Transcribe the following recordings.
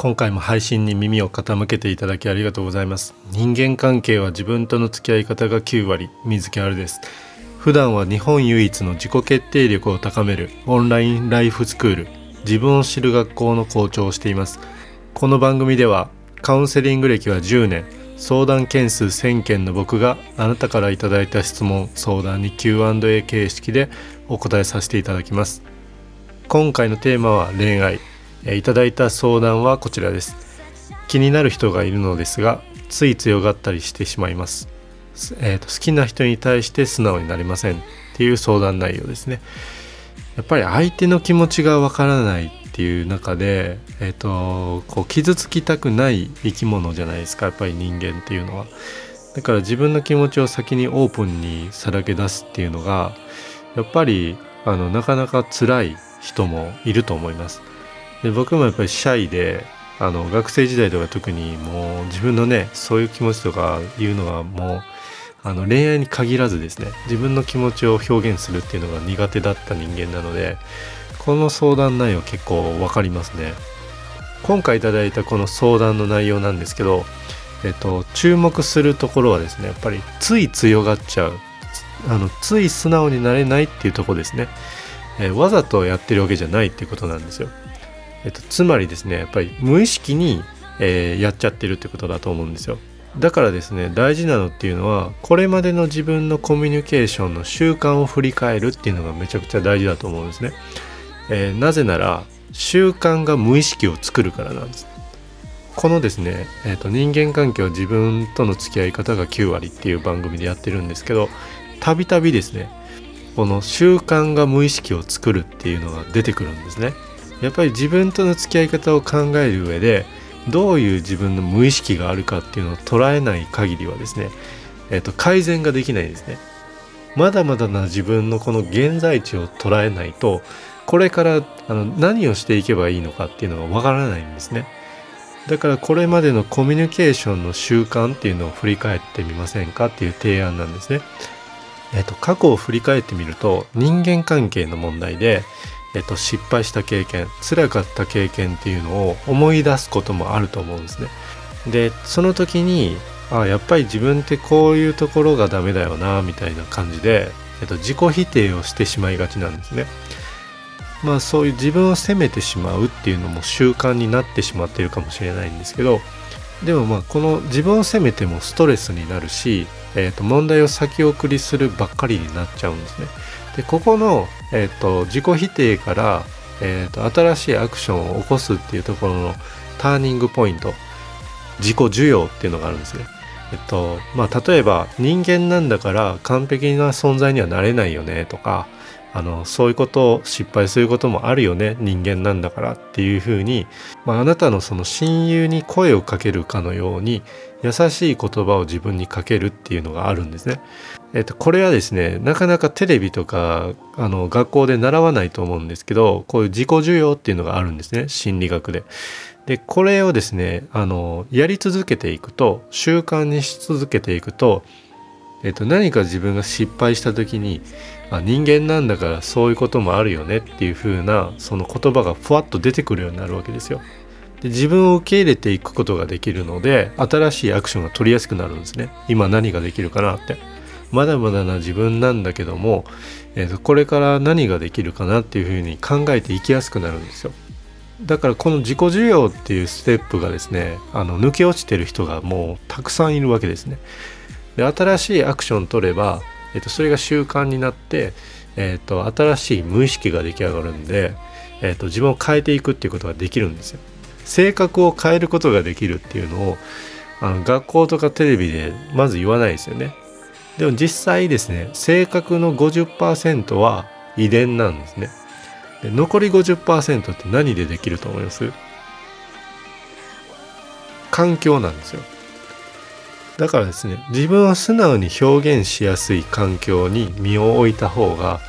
今回も配信に耳を傾けていただきありがとうございます。人間関係は自分との付き合い方が9割水木あるです。普段は日本唯一の自己決定力を高めるオンラインライフスクール自分を知る学校の校長をしています。この番組ではカウンセリング歴は10年相談件数1000件の僕があなたからいただいた質問相談に Q&A 形式でお答えさせていただきます。今回のテーマは恋愛。いただいた相談はこちらです。気になる人がいるのですがつい強がったりしてしまいます、えーと、好きな人に対して素直になりませんっていう相談内容ですね。やっぱり相手の気持ちがわからないっていう中で、えーと、こう傷つきたくない生き物じゃないですか。やっぱり人間っていうのは。だから自分の気持ちを先にオープンにさらけ出すっていうのがやっぱりあのなかなか辛い人もいると思います。で僕もやっぱりシャイであの学生時代とか特にもう自分のねそういう気持ちとかいうのはもうあの恋愛に限らずですね自分の気持ちを表現するっていうのが苦手だった人間なのでこの相談内容結構分かりますね。今回いただいたこの相談の内容なんですけど、えっと、注目するところはですねやっぱりつい強がっちゃうあのつい素直になれないっていうとこですね、えー、わざとやってるわけじゃないっていうことなんですよ。えっと、つまりですねやっぱり無意識に、えー、やっちゃってるってことだと思うんですよ。だからですね大事なのっていうのはこれまでの自分のコミュニケーションの習慣を振り返るっていうのがめちゃくちゃ大事だと思うんですね、えー、なぜなら習慣が無意識を作るからなんです。このですね、えーと、人間関係は自分との付き合い方が9割っていう番組でやってるんですけどたびたびですねこの習慣が無意識を作るっていうのが出てくるんですね。やっぱり自分との付き合い方を考える上でどういう自分の無意識があるかっていうのを捉えない限りはですね、えー、と改善ができないんですね。まだまだな自分のこの現在地を捉えないとこれからあの何をしていけばいいのかっていうのがわからないんですね。だからこれまでのコミュニケーションの習慣っていうのを振り返ってみませんかっていう提案なんですね。えっ、と過去を振り返ってみると人間関係の問題でえっと、失敗した経験辛かった経験っていうのを思い出すこともあると思うんですね。でその時にあやっぱり自分ってこういうところがダメだよなみたいな感じで、えっと、自己否定をしてしまいがちなんですね。まあそういう自分を責めてしまうっていうのも習慣になってしまっているかもしれないんですけどでもまあこの自分を責めてもストレスになるし、えー、と問題を先送りするばっかりになっちゃうんですね。でここの、えーと、自己否定から、えーと、新しいアクションを起こすっていうところのターニングポイント自己需要っていうのがあるんですね。えっとまあ、例えば人間なんだから完璧な存在にはなれないよねとかあのそういうことを失敗することもあるよね人間なんだからっていうふうに、まあ、あなたのその親友に声をかけるかのように優しい言葉を自分にかけるっていうのがあるんですね。えっと、これはですねなかなかテレビとかあの学校で習わないと思うんですけどこういう自己需要っていうのがあるんですね心理学で。でこれをですねあのやり続けていくと習慣にし続けていくと、えっと、何か自分が失敗した時にあ人間なんだからそういうこともあるよねっていう風なその言葉がふわっと出てくるようになるわけですよ。で自分を受け入れていくことができるので新しいアクションが取りやすくなるんですね。今何ができるかなって。まだまだな自分なんだけども、えー、とこれから何ができるかなっていうふうに考えていきやすくなるんですよ。だからこの自己需要っていうステップがですねあの抜け落ちてる人がもうたくさんいるわけですね。で新しいアクション取ればえー、とそれが習慣になって、えーと、新しい無意識が出来上がるんで、えーと、自分を変えていくっていうことができるんですよ。性格を変えることができるっていうのをあの学校とかテレビでまず言わないですよね。でも実際ですね性格の50%は遺伝なんですね。で残り50%って何でできると思います？環境なんですよ。だからですね自分を素直に表現しやすい環境に身を置いた方が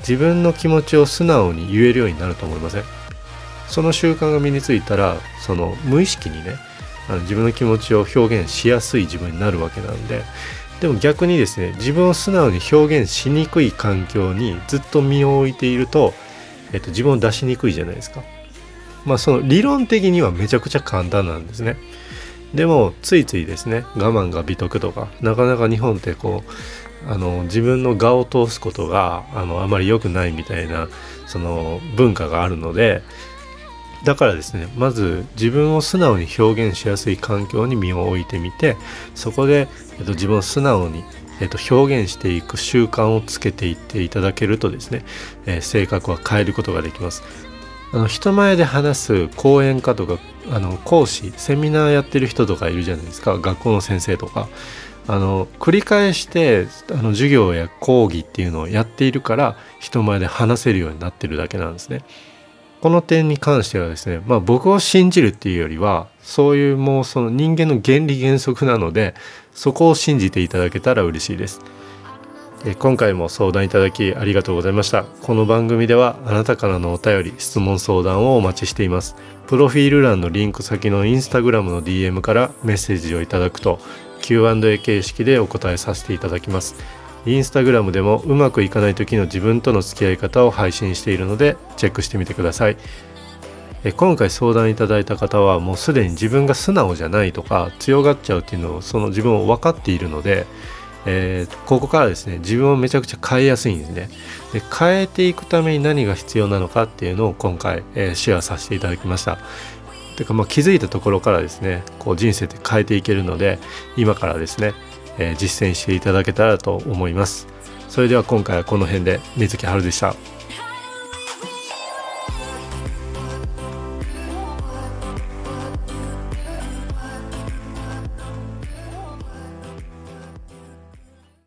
自分の気持ちを素直に言えるようになると思いません？その習慣が身についたらその無意識にねあの自分の気持ちを表現しやすい自分になるわけなんででも逆にですね自分を素直に表現しにくい環境にずっと身を置いていると、えっと、自分を出しにくいじゃないですか。まあその理論的にはめちゃくちゃ簡単なんですね。でもついついですね我慢が美徳とかなかなか日本ってこうあの自分の我を通すことがあのあまり良くないみたいなその文化があるのでだからですねまず自分を素直に表現しやすい環境に身を置いてみてそこで、えっと、自分を素直に、えっと、表現していく習慣をつけていっていただけるとですね、えー、性格は変えることができます。あの人前で話す講演家とかあの講師セミナーやってる人とかいるじゃないですか学校の先生とかあの繰り返してあの授業や講義っていうのをやっているから人前で話せるようになってるだけなんですね。この点に関してはですね、まあ、僕を信じるっていうよりはそういうもうその人間の原理原則なのでそこを信じていただけたら嬉しいです。今回も相談いただきありがとうございました。この番組ではあなたからのお便り質問相談をお待ちしています。プロフィール欄のリンク先のインスタグラムの DM からメッセージをいただくと Q&A 形式でお答えさせていただきます。インスタグラムでもうまくいかない時の自分との付き合い方を配信しているのでチェックしてみてください。今回相談いただいた方はもうすでに自分が素直じゃないとか強がっちゃうっていうのをその自分を分かっているので、えー、ここからですね自分をめちゃくちゃ変えやすいんですね。で変えていくために何が必要なのかっていうのを今回、えー、シェアさせていただきました。てかまあ気づいたところからですねこう人生って変えていけるので今からですねえー、実践していただけたらと思います。それでは今回はこの辺で水木春でした。